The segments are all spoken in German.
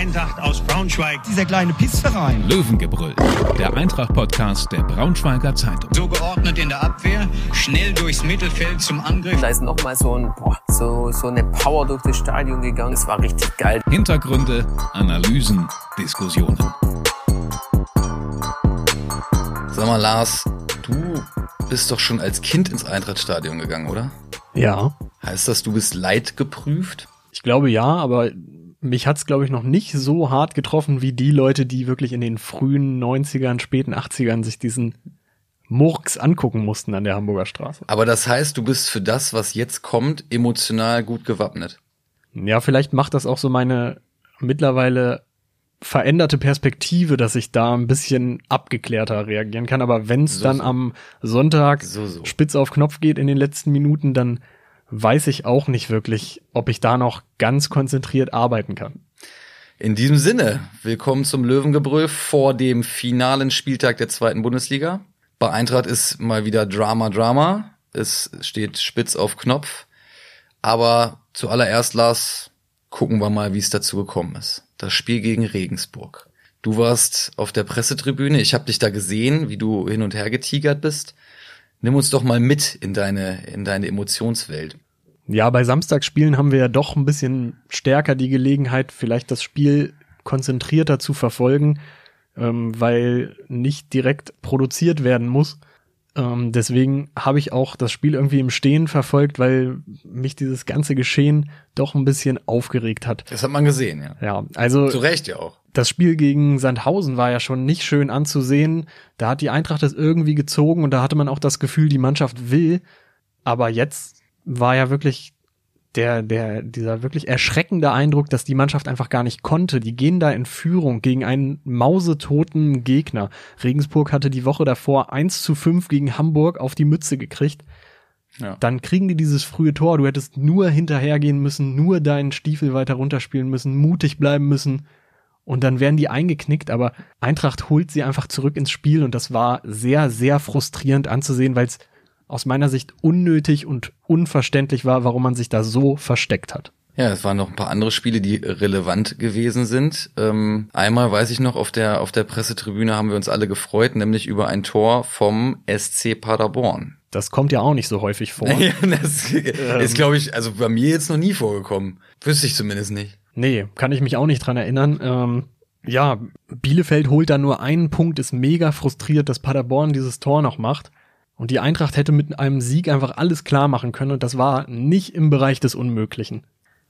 Eintracht aus Braunschweig. Dieser kleine Pissverein. Löwengebrüll, der Eintracht-Podcast der Braunschweiger Zeitung. So geordnet in der Abwehr, schnell durchs Mittelfeld zum Angriff. Da ist nochmal so, ein, boah, so, so eine Power durch das Stadion gegangen. Es war richtig geil. Hintergründe, Analysen, Diskussionen. Sag mal, Lars, du bist doch schon als Kind ins Eintrachtstadion gegangen, oder? Ja. Heißt das, du bist leidgeprüft? Ich glaube ja, aber mich hat's glaube ich noch nicht so hart getroffen wie die Leute, die wirklich in den frühen 90ern, späten 80ern sich diesen Murks angucken mussten an der Hamburger Straße. Aber das heißt, du bist für das, was jetzt kommt, emotional gut gewappnet. Ja, vielleicht macht das auch so meine mittlerweile veränderte Perspektive, dass ich da ein bisschen abgeklärter reagieren kann. Aber wenn es So, dann so. am Sonntag So, so. spitz auf Knopf geht in den letzten Minuten, dann weiß ich auch nicht wirklich, ob ich da noch ganz konzentriert arbeiten kann. In diesem Sinne, willkommen zum Löwengebrüll vor dem finalen Spieltag der zweiten Bundesliga. Bei Eintracht ist mal wieder Drama, Drama. Es steht spitz auf Knopf. Aber zuallererst, Lars, gucken wir mal, wie es dazu gekommen ist. Das Spiel gegen Regensburg. Du warst auf der Pressetribüne. Ich habe dich da gesehen, wie du hin und her getigert bist. Nimm uns doch mal mit in deine, in deine Emotionswelt. Ja, bei Samstagsspielen haben wir ja doch ein bisschen stärker die Gelegenheit, vielleicht das Spiel konzentrierter zu verfolgen, ähm, weil nicht direkt produziert werden muss. Ähm, deswegen habe ich auch das Spiel irgendwie im Stehen verfolgt, weil mich dieses ganze Geschehen doch ein bisschen aufgeregt hat. Das hat man gesehen, ja. Ja, also Zu Recht ja auch. das Spiel gegen Sandhausen war ja schon nicht schön anzusehen. Da hat die Eintracht das irgendwie gezogen und da hatte man auch das Gefühl, die Mannschaft will. Aber jetzt war ja wirklich der, der, dieser wirklich erschreckende Eindruck, dass die Mannschaft einfach gar nicht konnte. Die gehen da in Führung gegen einen mausetoten Gegner. Regensburg hatte die Woche davor 1 zu 5 gegen Hamburg auf die Mütze gekriegt. Ja. Dann kriegen die dieses frühe Tor. Du hättest nur hinterhergehen müssen, nur deinen Stiefel weiter runterspielen müssen, mutig bleiben müssen. Und dann wären die eingeknickt, aber Eintracht holt sie einfach zurück ins Spiel und das war sehr, sehr frustrierend anzusehen, weil es aus meiner Sicht unnötig und unverständlich war, warum man sich da so versteckt hat. Ja, es waren noch ein paar andere Spiele, die relevant gewesen sind. Ähm, einmal weiß ich noch, auf der, auf der Pressetribüne haben wir uns alle gefreut, nämlich über ein Tor vom SC Paderborn. Das kommt ja auch nicht so häufig vor. Ja, das ist, glaube ich, also bei mir jetzt noch nie vorgekommen. Wüsste ich zumindest nicht. Nee, kann ich mich auch nicht dran erinnern. Ähm, ja, Bielefeld holt da nur einen Punkt, ist mega frustriert, dass Paderborn dieses Tor noch macht. Und die Eintracht hätte mit einem Sieg einfach alles klar machen können und das war nicht im Bereich des Unmöglichen.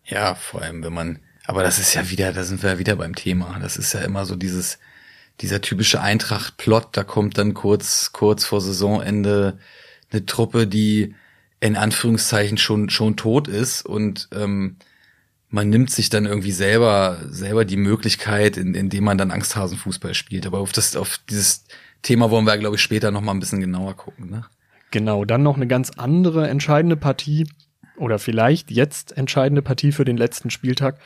Ja, vor allem, wenn man, aber das ist ja wieder, da sind wir ja wieder beim Thema. Das ist ja immer so dieses, dieser typische Eintracht-Plot, da kommt dann kurz, kurz vor Saisonende eine Truppe, die in Anführungszeichen schon, schon tot ist und ähm, man nimmt sich dann irgendwie selber, selber die Möglichkeit, in, indem man dann Angsthasenfußball spielt. Aber auf das, auf dieses Thema wollen wir, glaube ich, später noch mal ein bisschen genauer gucken, ne? Genau, dann noch eine ganz andere entscheidende Partie oder vielleicht jetzt entscheidende Partie für den letzten Spieltag.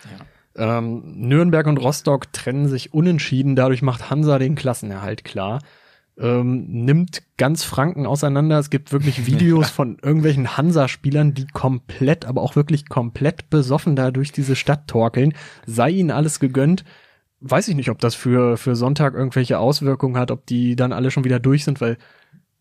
Ähm, Nürnberg und Rostock trennen sich unentschieden, dadurch macht Hansa den Klassenerhalt klar. Ähm, nimmt ganz Franken auseinander. Es gibt wirklich Videos von irgendwelchen Hansa-Spielern, die komplett, aber auch wirklich komplett besoffen da durch diese Stadt torkeln. Sei ihnen alles gegönnt. Weiß ich nicht, ob das für, für Sonntag irgendwelche Auswirkungen hat, ob die dann alle schon wieder durch sind, weil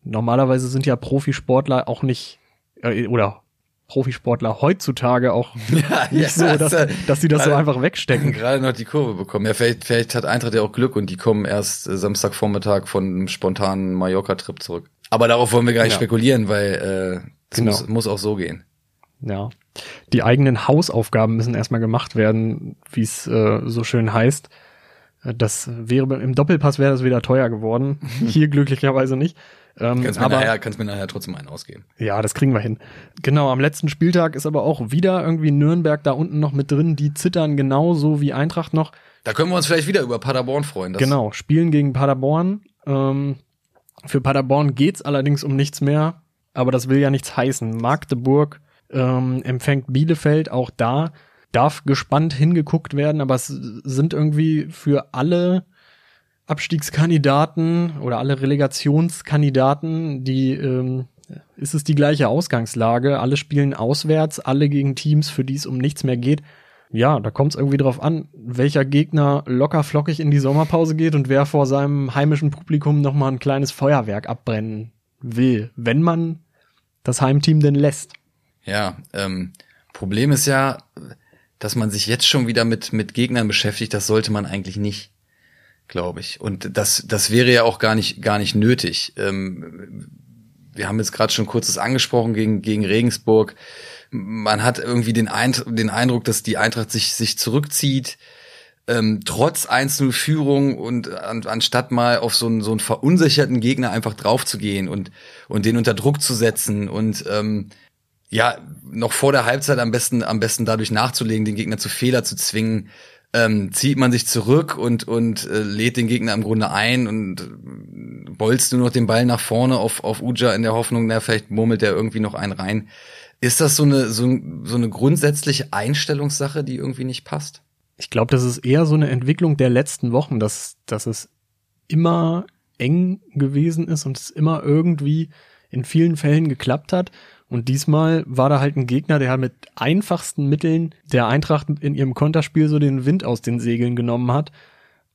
normalerweise sind ja Profisportler auch nicht, äh, oder Profisportler heutzutage auch Ja, nicht so, dass, dass sie das so einfach wegstecken. Gerade noch die Kurve bekommen. Ja, vielleicht, vielleicht hat Eintracht ja auch Glück und die kommen erst äh, Samstagvormittag von einem spontanen Mallorca-Trip zurück. Aber darauf wollen wir gar nicht Ja. spekulieren, weil äh, es Genau. muss, muss auch so gehen. Ja. Die eigenen Hausaufgaben müssen erstmal gemacht werden, wie es äh, so schön heißt. Äh, Das wäre im Doppelpass wäre das wieder teuer geworden. Hier glücklicherweise nicht. Ähm, Kannst mir, aber nachher, kannst mir nachher trotzdem einen ausgeben. ja, das kriegen wir hin. Genau, am letzten Spieltag ist aber auch wieder irgendwie Nürnberg da unten noch mit drin. Die zittern genauso wie Eintracht noch. Da können wir uns vielleicht wieder über Paderborn freuen. Genau, spielen gegen Paderborn. Ähm, für Paderborn geht's allerdings um nichts mehr, aber das will ja nichts heißen. Magdeburg ähm, empfängt Bielefeld, auch da darf gespannt hingeguckt werden, aber es sind irgendwie für alle Abstiegskandidaten oder alle Relegationskandidaten, die ähm, ist es die gleiche Ausgangslage. Alle spielen auswärts, alle gegen Teams, für die es um nichts mehr geht. ja, da kommt es irgendwie drauf an, welcher Gegner locker flockig in die Sommerpause geht und wer vor seinem heimischen Publikum nochmal ein kleines Feuerwerk abbrennen will, wenn man das Heimteam denn lässt. Ja, ähm, Problem ist ja, dass man sich jetzt schon wieder mit, mit Gegnern beschäftigt, das sollte man eigentlich nicht, glaube ich. Und das, das wäre ja auch gar nicht, gar nicht nötig. Ähm, wir haben jetzt gerade schon kurzes angesprochen gegen, gegen Regensburg man hat irgendwie den, Eindruck, den Eindruck, dass die Eintracht sich, sich zurückzieht, ähm, trotz 1-0 Führung und an, anstatt mal auf so einen, so einen verunsicherten Gegner einfach draufzugehen und, und den unter Druck zu setzen und ähm, ja, noch vor der Halbzeit am besten, am besten dadurch nachzulegen, den Gegner zu Fehler zu zwingen, ähm, zieht man sich zurück und, und äh, lädt den Gegner im Grunde ein und äh, bolzt nur noch den Ball nach vorne auf, auf Uja in der Hoffnung, na, vielleicht murmelt er irgendwie noch einen rein. Ist das so eine, so, so eine grundsätzliche Einstellungssache, die irgendwie nicht passt? Ich glaube, das ist eher so eine Entwicklung der letzten Wochen, dass, dass es immer eng gewesen ist und es immer irgendwie in vielen Fällen geklappt hat. Und diesmal war da halt ein Gegner, der halt mit einfachsten Mitteln der Eintracht in ihrem Konterspiel so den Wind aus den Segeln genommen hat.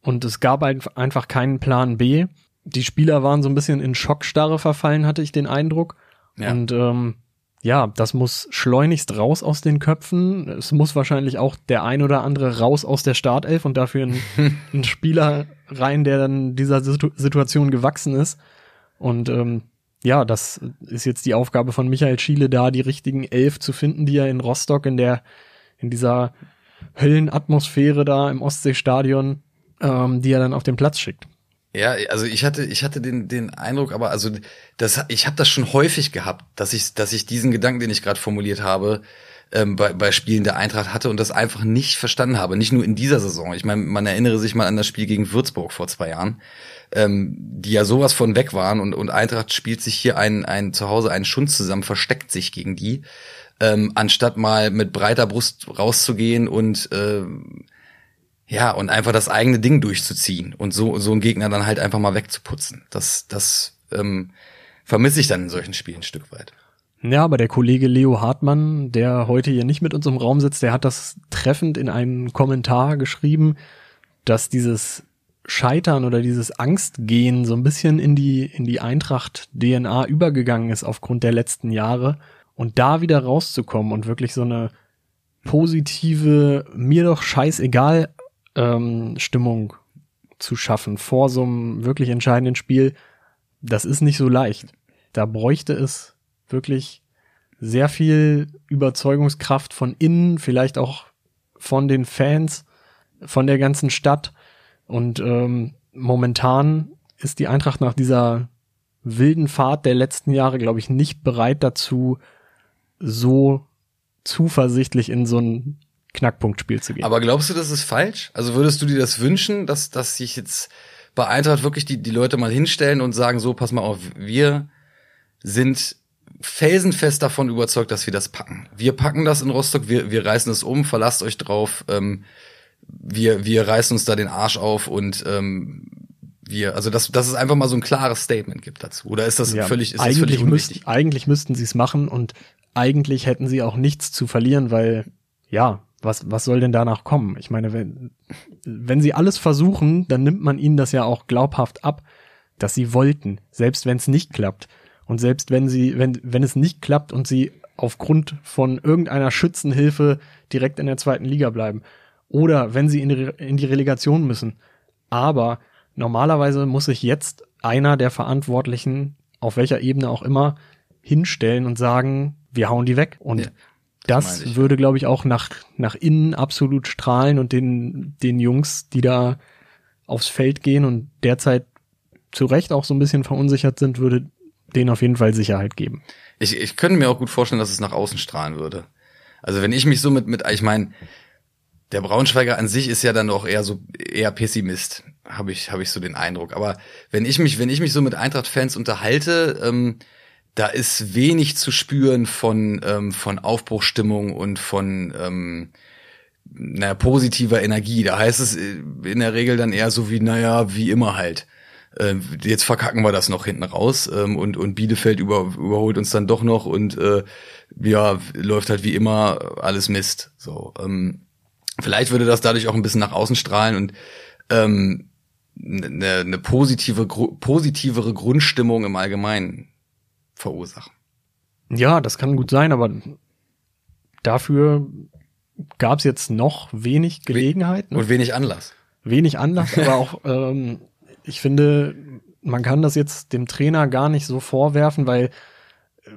Und es gab einfach keinen Plan B. Die Spieler waren so ein bisschen in Schockstarre verfallen, hatte ich den Eindruck. Ja. Und ähm, ja, das muss schleunigst raus aus den Köpfen. Es muss wahrscheinlich auch der ein oder andere raus aus der Startelf und dafür ein, ein Spieler rein, der dann dieser Situ Situation gewachsen ist. Und ähm, ja, das ist jetzt die Aufgabe von Michael Schiele, da die richtigen elf zu finden, die er in Rostock in der in dieser Höllenatmosphäre da im Ostseestadion, ähm, die er dann auf den Platz schickt. Ja, also ich hatte ich hatte den den Eindruck, aber also das ich habe das schon häufig gehabt, dass ich dass ich diesen Gedanken, den ich gerade formuliert habe, ähm, bei, bei Spielen der Eintracht hatte und das einfach nicht verstanden habe. Nicht nur in dieser Saison. Ich meine, man erinnere sich mal an das Spiel gegen Würzburg vor zwei Jahren, ähm, die ja sowas von weg waren und und Eintracht spielt sich hier ein ein zu Hause einen Schund zusammen, versteckt sich gegen die, ähm, anstatt mal mit breiter Brust rauszugehen und äh, ja, und einfach das eigene Ding durchzuziehen und so, so einen Gegner dann halt einfach mal wegzuputzen. Das, das ähm, vermisse ich dann in solchen Spielen ein Stück weit. Ja, aber der Kollege Leo Hartmann, der heute hier nicht mit uns im Raum sitzt, der hat das treffend in einem Kommentar geschrieben, dass dieses Scheitern oder dieses Angstgehen so ein bisschen in die, in die Eintracht DNA übergegangen ist aufgrund der letzten Jahre und da wieder rauszukommen und wirklich so eine positive, mir doch scheißegal ähm, Stimmung zu schaffen vor so einem wirklich entscheidenden Spiel, das ist nicht so leicht. Da bräuchte es wirklich sehr viel Überzeugungskraft von innen, vielleicht auch von den Fans, von der ganzen Stadt. Und ähm, momentan ist die Eintracht nach dieser wilden Fahrt der letzten Jahre, glaube ich, nicht bereit dazu, so zuversichtlich in so ein Knackpunktspiel zu gehen. Aber glaubst du, das ist falsch? Also würdest du dir das wünschen, dass, dass sich jetzt bei Eintracht wirklich die, die Leute mal hinstellen und sagen, so, pass mal auf, wir sind felsenfest davon überzeugt, dass wir das packen. Wir packen das in Rostock, wir, wir reißen es um, verlasst euch drauf, ähm, wir, wir reißen uns da den Arsch auf und ähm, wir, also dass, dass es einfach mal so ein klares Statement gibt dazu. Oder ist das ja, völlig, ist eigentlich das völlig unwichtig? Müsst, eigentlich müssten sie es machen und eigentlich hätten sie auch nichts zu verlieren, weil ja, was, was soll denn danach kommen? Ich meine, wenn, wenn sie alles versuchen, dann nimmt man ihnen das ja auch glaubhaft ab, dass sie wollten, selbst wenn es nicht klappt. Und selbst wenn sie, wenn, wenn es nicht klappt und sie aufgrund von irgendeiner Schützenhilfe direkt in der zweiten Liga bleiben. Oder wenn sie in die, in die Relegation müssen. Aber normalerweise muss sich jetzt einer der Verantwortlichen, auf welcher Ebene auch immer, hinstellen und sagen, wir hauen die weg. Und ja. Das, das würde, glaube ich, auch nach, nach innen absolut strahlen und den, den Jungs, die da aufs Feld gehen und derzeit zu Recht auch so ein bisschen verunsichert sind, würde denen auf jeden Fall Sicherheit geben. Ich, ich könnte mir auch gut vorstellen, dass es nach außen strahlen würde. Also wenn ich mich so mit, mit ich meine, der Braunschweiger an sich ist ja dann auch eher so eher Pessimist, habe ich habe ich so den Eindruck. Aber wenn ich mich wenn ich mich so mit Eintracht-Fans unterhalte, ähm, da ist wenig zu spüren von, ähm, von Aufbruchstimmung und von ähm, naja, positiver Energie. Da heißt es äh, in der Regel dann eher so wie, naja, wie immer halt. Äh, jetzt verkacken wir das noch hinten raus ähm, und, und Bielefeld über, überholt uns dann doch noch und äh, ja, läuft halt wie immer alles Mist. So, ähm, Vielleicht würde das dadurch auch ein bisschen nach außen strahlen und ähm, eine, eine positive, gru- positivere Grundstimmung im Allgemeinen verursachen. Ja, das kann gut sein, aber dafür gab es jetzt noch wenig Gelegenheit, ne? Und wenig Anlass. wenig Anlass, aber auch, ähm, ich finde, man kann das jetzt dem Trainer gar nicht so vorwerfen, weil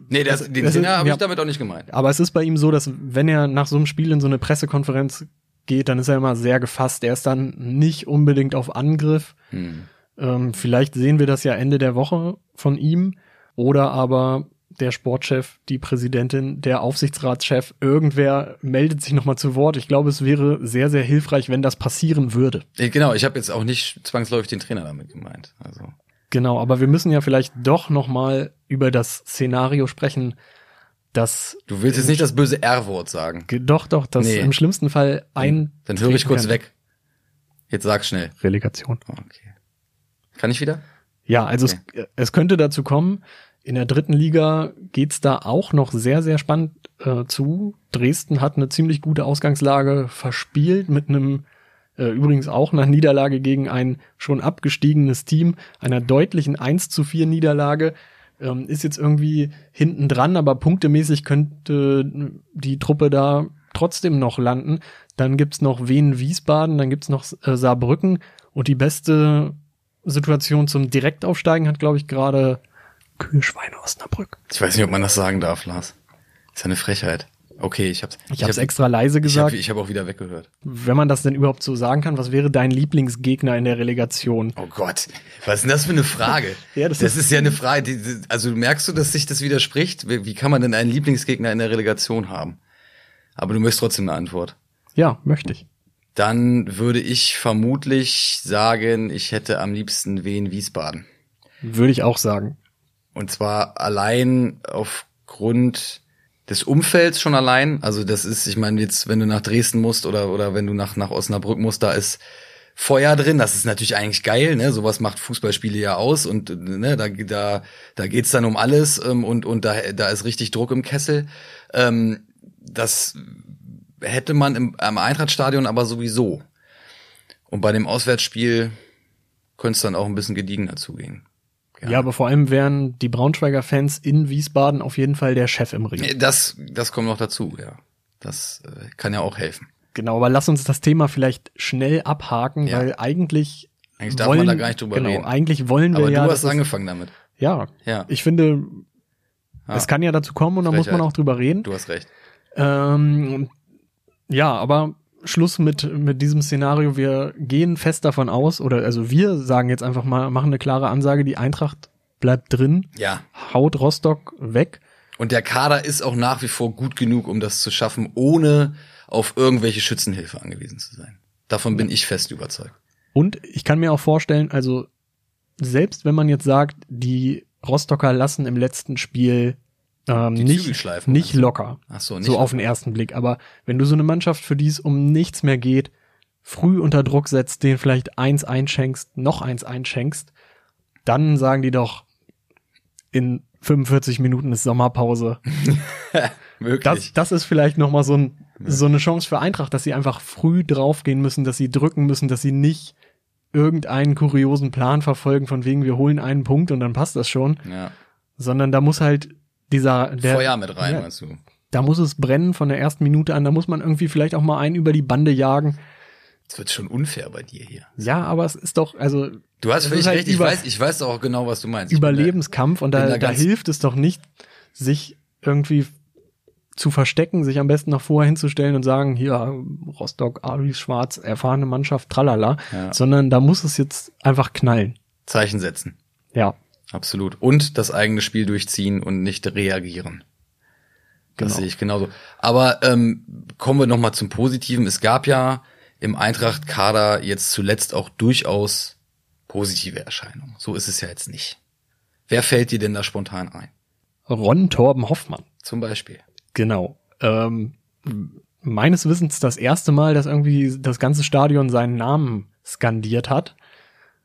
Nee, das, Das- den das ist- Trainer habe ja. ich damit auch nicht gemeint. Aber es ist bei ihm so, dass wenn er nach so einem Spiel in so eine Pressekonferenz geht, dann ist er immer sehr gefasst. Er ist dann nicht unbedingt auf Angriff. Hm. Ähm, vielleicht sehen wir das ja Ende der Woche von ihm. Oder aber der Sportchef, die Präsidentin, der Aufsichtsratschef, irgendwer meldet sich nochmal zu Wort. Ich glaube, es wäre sehr, sehr hilfreich, wenn das passieren würde. Genau, ich habe jetzt auch nicht zwangsläufig den Trainer damit gemeint. Also Genau, aber wir müssen ja vielleicht doch nochmal über das Szenario sprechen, dass du willst jetzt nicht das böse R-Wort sagen. ge- doch, doch, dass Nee. im schlimmsten Fall ein Dann höre ich kurz kann. weg. Jetzt sag schnell. Relegation. Okay. Kann ich wieder? Ja, also es, es könnte dazu kommen. In der dritten Liga geht's da auch noch sehr, sehr spannend äh, zu. Dresden hat eine ziemlich gute Ausgangslage verspielt mit einem äh, übrigens auch einer Niederlage gegen ein schon abgestiegenes Team, einer deutlichen 1 zu 4 Niederlage. Ähm, ist jetzt irgendwie hinten dran, aber punktemäßig könnte die Truppe da trotzdem noch landen. Dann gibt's noch Wien-Wiesbaden, dann gibt's noch äh, Saarbrücken und die beste Situation zum Direktaufsteigen hat, glaube ich, gerade Kühlschweine Osnabrück. Ich weiß nicht, ob man das sagen darf, Lars. ist ja eine Frechheit. Okay, ich hab's. Ich habe es hab- extra leise Ich gesagt. habe ich hab auch wieder weggehört. Wenn man das denn überhaupt so sagen kann, was wäre dein Lieblingsgegner in der Relegation? Oh Gott, was ist denn das für eine Frage? Ja, das das, ist- ist, ja eine Frage, die, die- also merkst du, dass sich das widerspricht? Wie, wie kann man denn einen Lieblingsgegner in der Relegation haben? Aber du möchtest trotzdem eine Antwort. Ja, möchte ich. Dann würde ich vermutlich sagen, ich hätte am liebsten Wien Wiesbaden. Würde ich auch sagen. Und zwar allein aufgrund des Umfelds schon allein. Also das ist, ich meine, jetzt, wenn du nach Dresden musst oder, oder wenn du nach, nach Osnabrück musst, da ist Feuer drin. Das ist natürlich eigentlich geil, ne? Sowas macht Fußballspiele ja aus und ne, da, da, da geht's dann um alles ähm, und, und da, da ist richtig Druck im Kessel. Ähm, das hätte man im, am Eintrachtstadion aber sowieso. Und bei dem Auswärtsspiel könnte es dann auch ein bisschen gediegener zugehen. Ja. aber vor allem wären die Braunschweiger Fans in Wiesbaden auf jeden Fall der Chef im Ring. Das, das kommt noch dazu, ja. Das äh, kann ja auch helfen. Genau, aber lass uns das Thema vielleicht schnell abhaken, Ja. weil eigentlich Eigentlich darf wollen, man da gar nicht drüber genau, reden. eigentlich wollen wir Aber ja, du dass hast angefangen damit. ja, Ja. ich finde, Ja. es kann ja dazu kommen und da muss man auch drüber reden. Du hast recht. Ähm, ja, aber Schluss mit, mit diesem Szenario. Wir gehen fest davon aus, oder also wir sagen jetzt einfach mal, machen eine klare Ansage, die Eintracht bleibt drin, Ja. haut Rostock weg. Und der Kader ist auch nach wie vor gut genug, um das zu schaffen, ohne auf irgendwelche Schützenhilfe angewiesen zu sein. Davon bin ich fest überzeugt. Und ich kann mir auch vorstellen, also selbst wenn man jetzt sagt, die Rostocker lassen im letzten Spiel ähm, Die nicht, nicht locker. Ach so, nicht so auf locker. den ersten Blick. Aber wenn du so eine Mannschaft, für die es um nichts mehr geht, früh unter Druck setzt, denen vielleicht eins einschenkst, noch eins einschenkst, dann sagen die doch, in 45 Minuten ist Sommerpause. Möglich. Das, das ist vielleicht noch mal so, ein, so eine Chance für Eintracht, dass sie einfach früh draufgehen müssen, dass sie drücken müssen, dass sie nicht irgendeinen kuriosen Plan verfolgen, von wegen wir holen einen Punkt und dann passt das schon, ja. sondern da muss halt dieser der, Feuer mit rein, ja, meinst du? da muss es brennen von der ersten Minute an, da muss man irgendwie vielleicht auch mal einen über die Bande jagen. Das wird schon unfair bei dir hier. Ja, aber es ist doch, also Du hast Es völlig halt recht, ich weiß, ich weiß auch genau, was du meinst. Überlebenskampf und bin da, da da hilft es doch nicht, sich irgendwie zu verstecken, sich am besten noch vorher hinzustellen und sagen, hier, Rostock, Aris Schwarz, erfahrene Mannschaft, tralala, Ja. sondern da muss es jetzt einfach knallen. Da Zeichen setzen. Ja, Absolut. Und das eigene Spiel durchziehen und nicht reagieren. Das Genau. sehe ich genauso. Aber ähm, kommen wir noch mal zum Positiven. Es gab ja im Eintracht-Kader jetzt zuletzt auch durchaus positive Erscheinungen. So ist es ja jetzt nicht. Wer fällt dir denn da spontan ein? Ron Torben Hoffmann, Zum Beispiel. genau. Ähm, meines Wissens das erste Mal, dass irgendwie das ganze Stadion seinen Namen skandiert hat.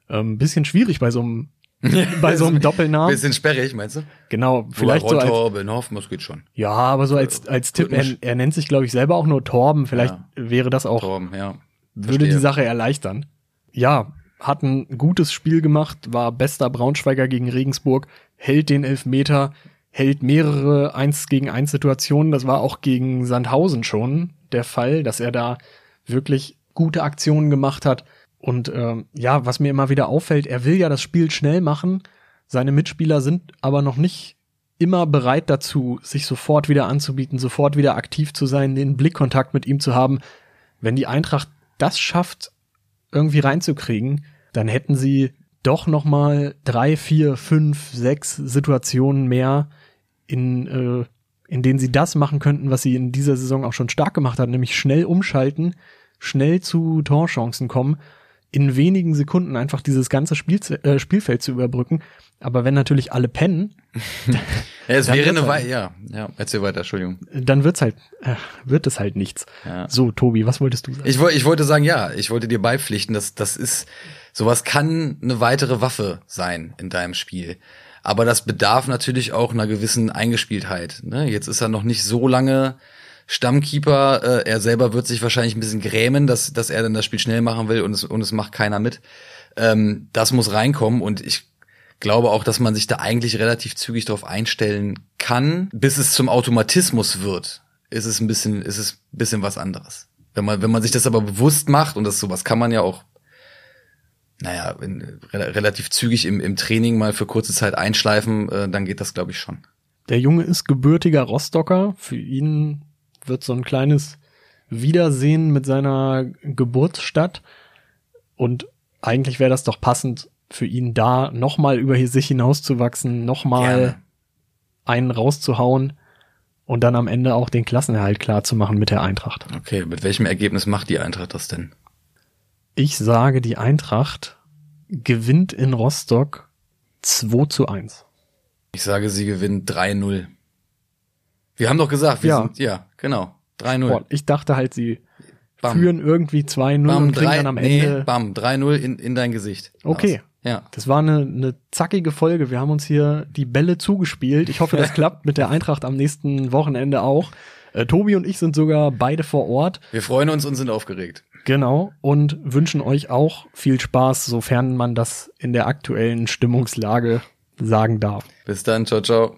Ähm, bisschen schwierig bei so einem bei so einem Doppelnamen. Bisschen sperrig, meinst du? Genau, vielleicht so Ron als, Torben, das geht schon. ja, aber so als, als Tipp, er, er nennt sich, glaube ich, selber auch nur Torben. Vielleicht Ja. wäre das auch Torben, ja. würde die Verstehe. Sache erleichtern. Ja, hat ein gutes Spiel gemacht, war bester Braunschweiger gegen Regensburg, hält den Elfmeter, hält mehrere 1 gegen 1 Situationen. Das war auch gegen Sandhausen schon der Fall, dass er da wirklich gute Aktionen gemacht hat. Und ähm, ja, was mir immer wieder auffällt, er will ja das Spiel schnell machen. Seine Mitspieler sind aber noch nicht immer bereit dazu, sich sofort wieder anzubieten, sofort wieder aktiv zu sein, den Blickkontakt mit ihm zu haben. Wenn die Eintracht das schafft, irgendwie reinzukriegen, dann hätten sie doch noch mal drei, vier, fünf, sechs Situationen mehr, in, äh, in denen sie das machen könnten, was sie in dieser Saison auch schon stark gemacht hat, nämlich schnell umschalten, schnell zu Torchancen kommen, in wenigen Sekunden einfach dieses ganze Spiel, äh, Spielfeld zu überbrücken. Aber wenn natürlich alle pennen, Ja, es wäre eine halt- Weile, ja, ja, erzähl weiter, Entschuldigung. dann wird's halt, äh, wird es halt nichts. Ja. So, Tobi, was wolltest du sagen? Ich, ich wollte sagen, ja, ich wollte dir beipflichten, dass das ist, sowas kann eine weitere Waffe sein in deinem Spiel. Aber das bedarf natürlich auch einer gewissen Eingespieltheit. Ne? Jetzt ist er noch nicht so lange Stammkeeper. Äh, er selber wird sich wahrscheinlich ein bisschen grämen, dass, dass er dann das Spiel schnell machen will und es, und es macht keiner mit. Ähm, das muss reinkommen und ich glaube auch, dass man sich da eigentlich relativ zügig darauf einstellen kann, bis es zum Automatismus wird. Ist es ein bisschen, ist es ein bisschen was anderes. Wenn man, wenn man sich das aber bewusst macht und das sowas kann man ja auch, naja, in, re relativ zügig im, im Training mal für kurze Zeit einschleifen, äh, dann geht das, glaube ich, schon. Der Junge ist gebürtiger Rostocker. Für ihn wird so ein kleines Wiedersehen mit seiner Geburtsstadt. Und eigentlich wäre das doch passend für ihn da, nochmal über sich hinauszuwachsen, nochmal Gerne. einen rauszuhauen und dann am Ende auch den Klassenerhalt klar zu machen mit der Eintracht. Okay, mit welchem Ergebnis macht die Eintracht das denn? Ich sage, die Eintracht gewinnt in Rostock 2 zu 1. Ich sage, sie gewinnt 3-0. Wir haben doch gesagt, wir Ja. sind, ja, genau, 3-0. Boah, ich dachte halt, sie Bam. führen irgendwie 2-0 Bam, und kriegen drei, dann am nee, Ende bam, 3-0 in, in dein Gesicht. Okay. Aus. Ja. Das war eine, eine zackige Folge. Wir haben uns hier die Bälle zugespielt. Ich hoffe, das klappt mit der Eintracht am nächsten Wochenende auch. Äh, Tobi und ich sind sogar beide vor Ort. Wir freuen uns und sind aufgeregt. Genau. Und wünschen euch auch viel Spaß, sofern man das in der aktuellen Stimmungslage sagen darf. Bis dann, ciao, ciao.